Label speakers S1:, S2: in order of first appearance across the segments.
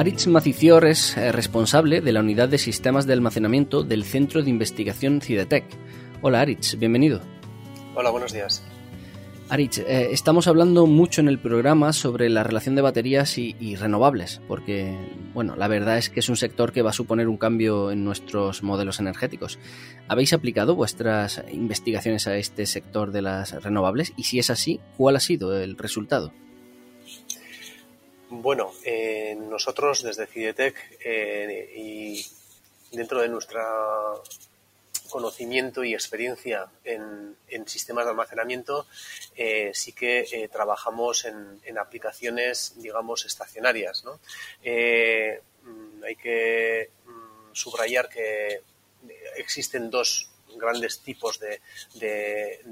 S1: Aritz Macicior es eh, responsable de la unidad de sistemas de almacenamiento del Centro de Investigación Cidetec. Hola Aritz, bienvenido.
S2: Hola, buenos días.
S1: Aritz, eh, estamos hablando mucho en el programa sobre la relación de baterías y, renovables, porque, bueno, la verdad es que es un sector que va a suponer un cambio en nuestros modelos energéticos. ¿Habéis aplicado vuestras investigaciones a este sector de las renovables? Y si es así, ¿cuál ha sido el resultado?
S2: Bueno, eh, nosotros desde Cidetec eh, y dentro de nuestra conocimiento y experiencia en, sistemas de almacenamiento, eh, sí que trabajamos en, aplicaciones, digamos, estacionarias. Mm, hay que mm, subrayar que existen dos grandes tipos de,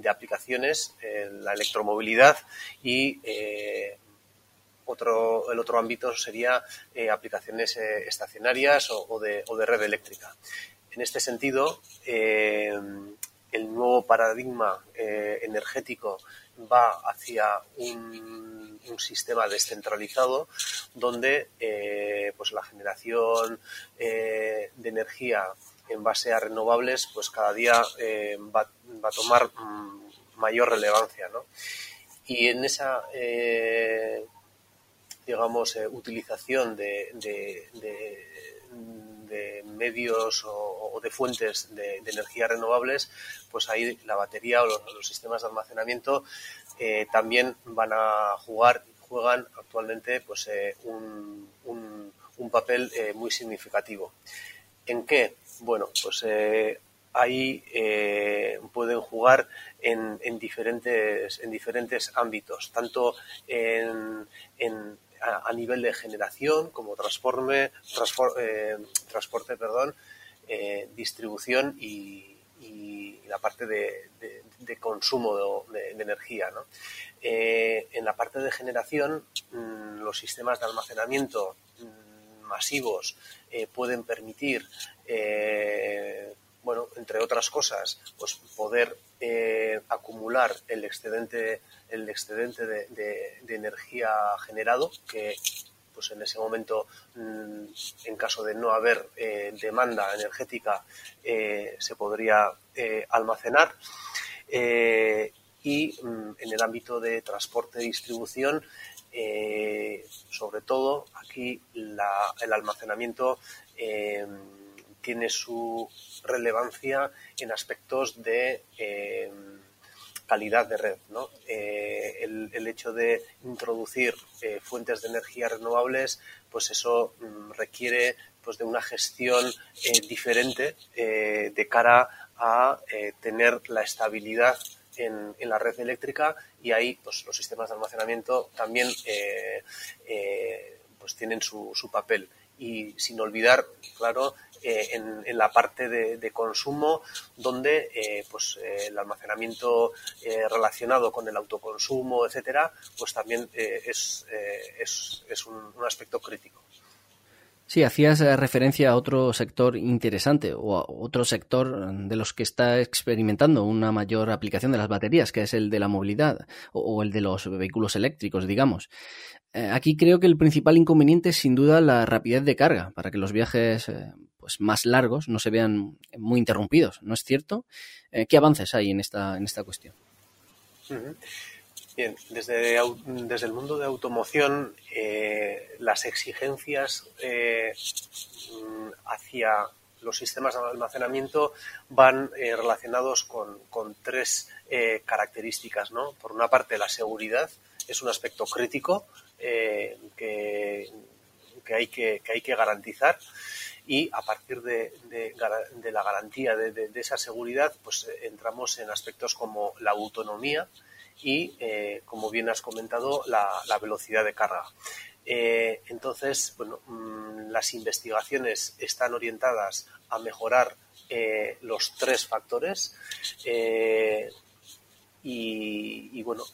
S2: aplicaciones, la electromovilidad y otro, el otro ámbito sería aplicaciones estacionarias o, de, o, de, red eléctrica. En este sentido, eh, el nuevo paradigma eh, energético va hacia un, sistema descentralizado donde eh, pues la generación de energía en base a renovables pues cada día va, a tomar mm, mayor relevancia y en esa digamos utilización de medios o, de fuentes de, energía renovables, pues ahí la batería o los, sistemas de almacenamiento eh, también van a jugar, juegan actualmente pues eh, un, un, papel eh, muy significativo. ¿En qué? Bueno, pues ahí pueden jugar en, en, diferentes, en diferentes ámbitos, tanto en, en a, nivel de generación, como transporte, eh, transporte perdón, eh, distribución y, la parte de, consumo de, energía. Eh, en la parte de generación, mm, los sistemas de almacenamiento mm, masivos pueden permitir bueno, entre otras cosas, pues poder eh, acumular el excedente, el excedente de, energía generado, que pues en ese momento, mm, en caso de no haber eh, demanda energética, eh, se podría almacenar. y mm, en el ámbito de transporte y distribución, sobre todo aquí el almacenamiento tiene su relevancia en aspectos de eh, calidad de red. Eh, el, hecho de introducir eh, fuentes de energía renovables, pues eso mm, requiere pues, de una gestión diferente de cara a tener la estabilidad en, la red eléctrica y ahí pues, los sistemas de almacenamiento también pues tienen su papel y sin olvidar, claro, eh, en, la parte de, consumo, donde eh, pues, eh, el almacenamiento relacionado con el autoconsumo, etcétera, pues también es, es, un, aspecto crítico.
S1: Sí, hacías referencia a otro sector interesante o a otro sector de los que está experimentando una mayor aplicación de las baterías, que es el de la movilidad o el de los vehículos eléctricos, digamos. Aquí creo que el principal inconveniente es sin duda la rapidez de carga, para que los viajes pues, más largos no se vean muy interrumpidos, ¿no es cierto? Eh, ¿Qué avances hay en esta, en esta cuestión?
S2: Bien, desde, desde el mundo de automoción, eh, las exigencias eh, hacia los sistemas de almacenamiento van relacionados con, tres características. ¿no? Por una parte, la seguridad es un aspecto crítico que, que, hay que, que hay que garantizar y a partir de, la garantía de, esa seguridad, pues eh, entramos en aspectos como la autonomía y, eh, como bien has comentado, la, velocidad de carga. Eh, entonces, bueno, mm, las investigaciones están orientadas a mejorar los tres factores y, bueno,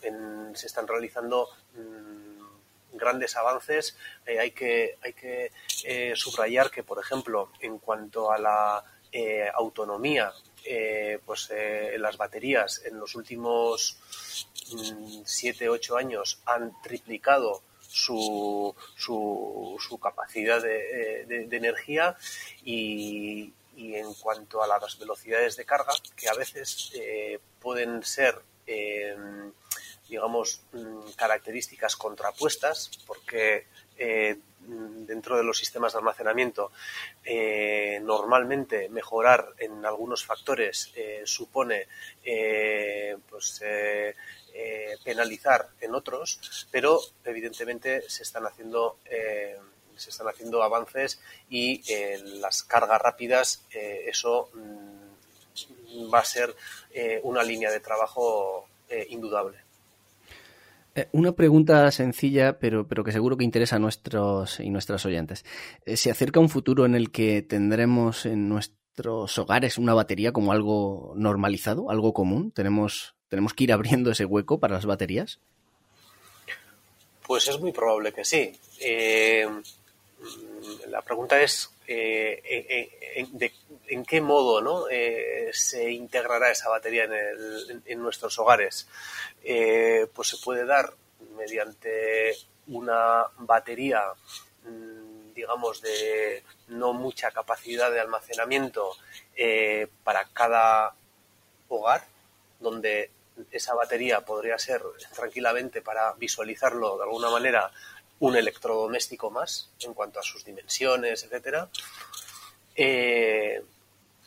S2: se están realizando mm, grandes avances. Eh, hay que, hay que eh, subrayar que, por ejemplo, en cuanto a la eh, pues las baterías en los últimos 7, mm, 8 años han triplicado su, su, capacidad de, energía y, en cuanto a las velocidades de carga, que a veces eh, pueden ser, eh, digamos, mm, características contrapuestas, porque eh, dentro de los sistemas de almacenamiento, normalmente mejorar en algunos factores supone pues, eh, penalizar en otros, pero evidentemente se están haciendo eh, se están haciendo avances y eh, las cargas rápidas eso mm, va a ser una línea de trabajo indudable.
S1: Una pregunta sencilla, pero, pero que seguro que interesa a nuestros y nuestras oyentes. ¿Se acerca un futuro en el que tendremos en nuestros hogares una batería como algo normalizado, algo común? ¿Tenemos ¿Tenemos que ir abriendo ese hueco para las baterías?
S2: Pues es muy probable que sí. Eh, la pregunta es eh, en, qué modo ¿no? Eh, se integrará esa batería en, nuestros hogares. pues se puede dar mediante una batería, mm, digamos, de no mucha capacidad de almacenamiento para cada hogar, donde esa batería podría ser tranquilamente para visualizarlo de alguna manera un electrodoméstico más en cuanto a sus dimensiones, etcétera. Eh,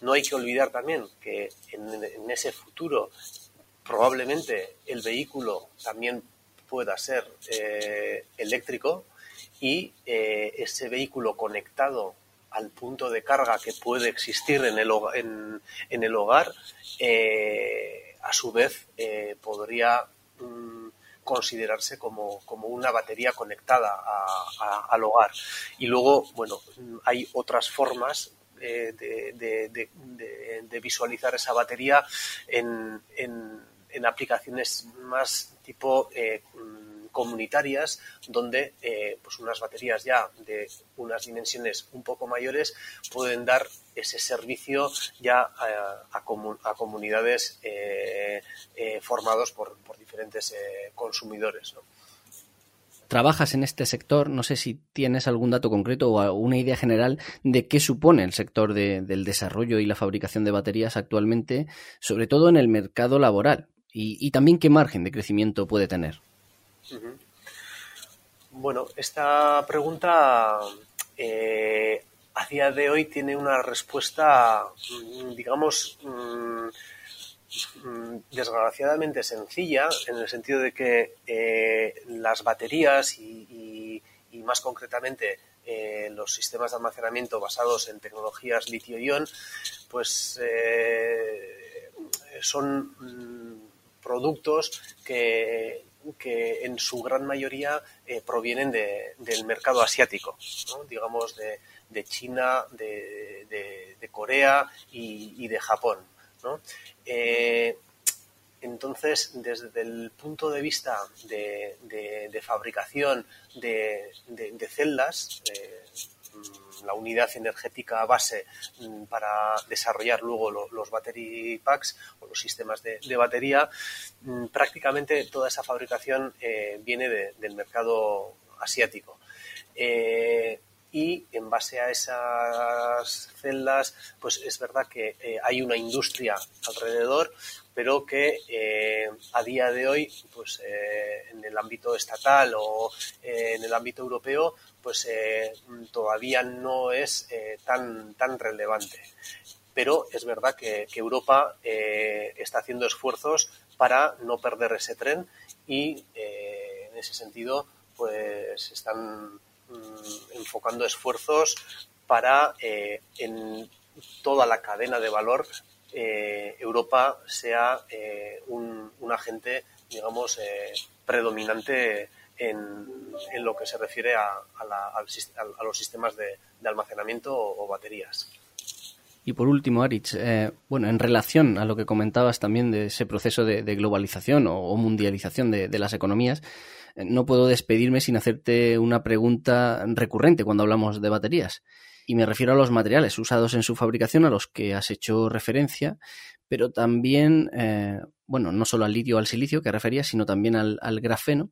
S2: no hay que olvidar también que en, ese futuro probablemente el vehículo también pueda ser eh, eléctrico y eh, ese vehículo conectado al punto de carga que puede existir en el, hogar a su vez eh, podría mm, considerarse como, una batería conectada al hogar. Y luego, bueno, hay otras formas eh, de, visualizar esa batería en, aplicaciones más tipo eh, comunitarias donde eh, pues unas baterías ya de unas dimensiones un poco mayores pueden dar ese servicio ya eh, a, comunidades eh, formados por, diferentes consumidores.
S1: trabajas en este sector, no sé si tienes algún dato concreto o una idea general de qué supone el sector del desarrollo y la fabricación de baterías actualmente, sobre todo en el mercado laboral, y también qué margen de crecimiento puede tener.
S2: Bueno, esta pregunta eh, a día de hoy tiene una respuesta, mm, digamos, mm, mm, desgraciadamente sencilla, en el sentido de que eh, las baterías y, más concretamente eh, los sistemas de almacenamiento basados en tecnologías litio-ion, pues son productos que que en su gran mayoría eh, provienen del mercado asiático, digamos de, China, de, Corea y, de Japón. Eh, entonces, desde el punto de vista de, fabricación de, celdas, eh, la unidad energética base mm, para desarrollar luego los battery packs o los sistemas de, batería, mm, prácticamente toda esa fabricación eh, viene del mercado asiático. Eh, y en base a esas celdas, pues es verdad que eh, hay una industria alrededor, pero que a día de hoy, pues en el ámbito estatal o en el ámbito europeo, pues eh, todavía no es eh, tan, tan relevante. Pero es verdad que, Europa eh, está haciendo esfuerzos para no perder ese tren y en ese sentido pues están mm, enfocando esfuerzos para en toda la cadena de valor Europa sea un, un, agente digamos predominante en, lo que se refiere a, los sistemas de, almacenamiento o, baterías.
S1: Y por último, Aritz, eh, bueno, en relación a lo que comentabas también de ese proceso de, globalización o, mundialización de, las economías, eh, no puedo despedirme sin hacerte una pregunta recurrente cuando hablamos de baterías. Y me refiero a los materiales usados en su fabricación a los que has hecho referencia, pero también, eh, bueno, no solo al litio o al silicio que referías, sino también al grafeno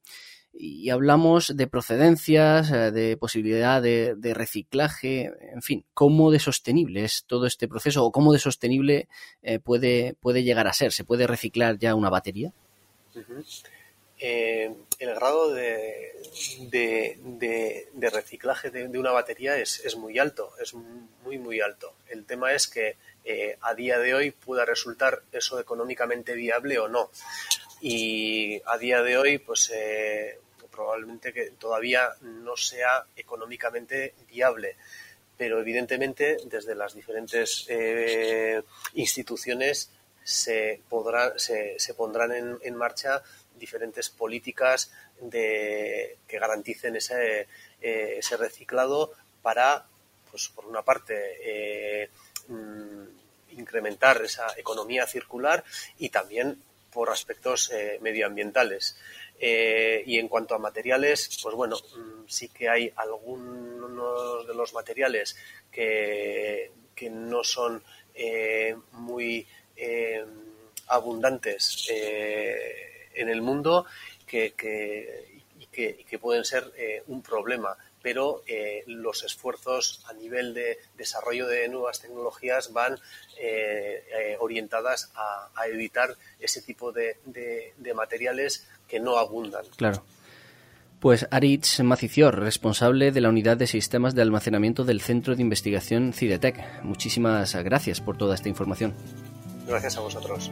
S1: y hablamos de procedencias, eh, de posibilidad de, reciclaje, en fin, cómo de sostenible es todo este proceso o cómo de sostenible eh, puede, puede llegar a ser. ¿Se puede reciclar ya una batería?
S2: Eh, el grado de, de, reciclaje de, una batería es, muy alto, es muy, muy alto. El tema es que a día de hoy pueda resultar eso económicamente viable o no. Y a día de hoy, pues probablemente que todavía no sea económicamente viable. Pero evidentemente desde las diferentes eh, instituciones se, podrá, se, pondrán en, marcha diferentes políticas de, que garanticen ese, eh, ese reciclado para, pues por una parte, eh, mm, incrementar esa economía circular y también por aspectos medioambientales. Eh, y en cuanto a materiales, pues bueno, mm, sí que hay algunos de los materiales que, que no son muy abundantes en el mundo que, que, pueden ser un problema pero los esfuerzos a nivel de desarrollo de nuevas tecnologías van orientadas a, evitar ese tipo de, de materiales que no abundan.
S1: Claro. Pues Aritz Macicior, responsable de la Unidad de Sistemas de Almacenamiento del Centro de Investigación CIDETEC. Muchísimas gracias por toda esta información.
S2: Gracias a vosotros.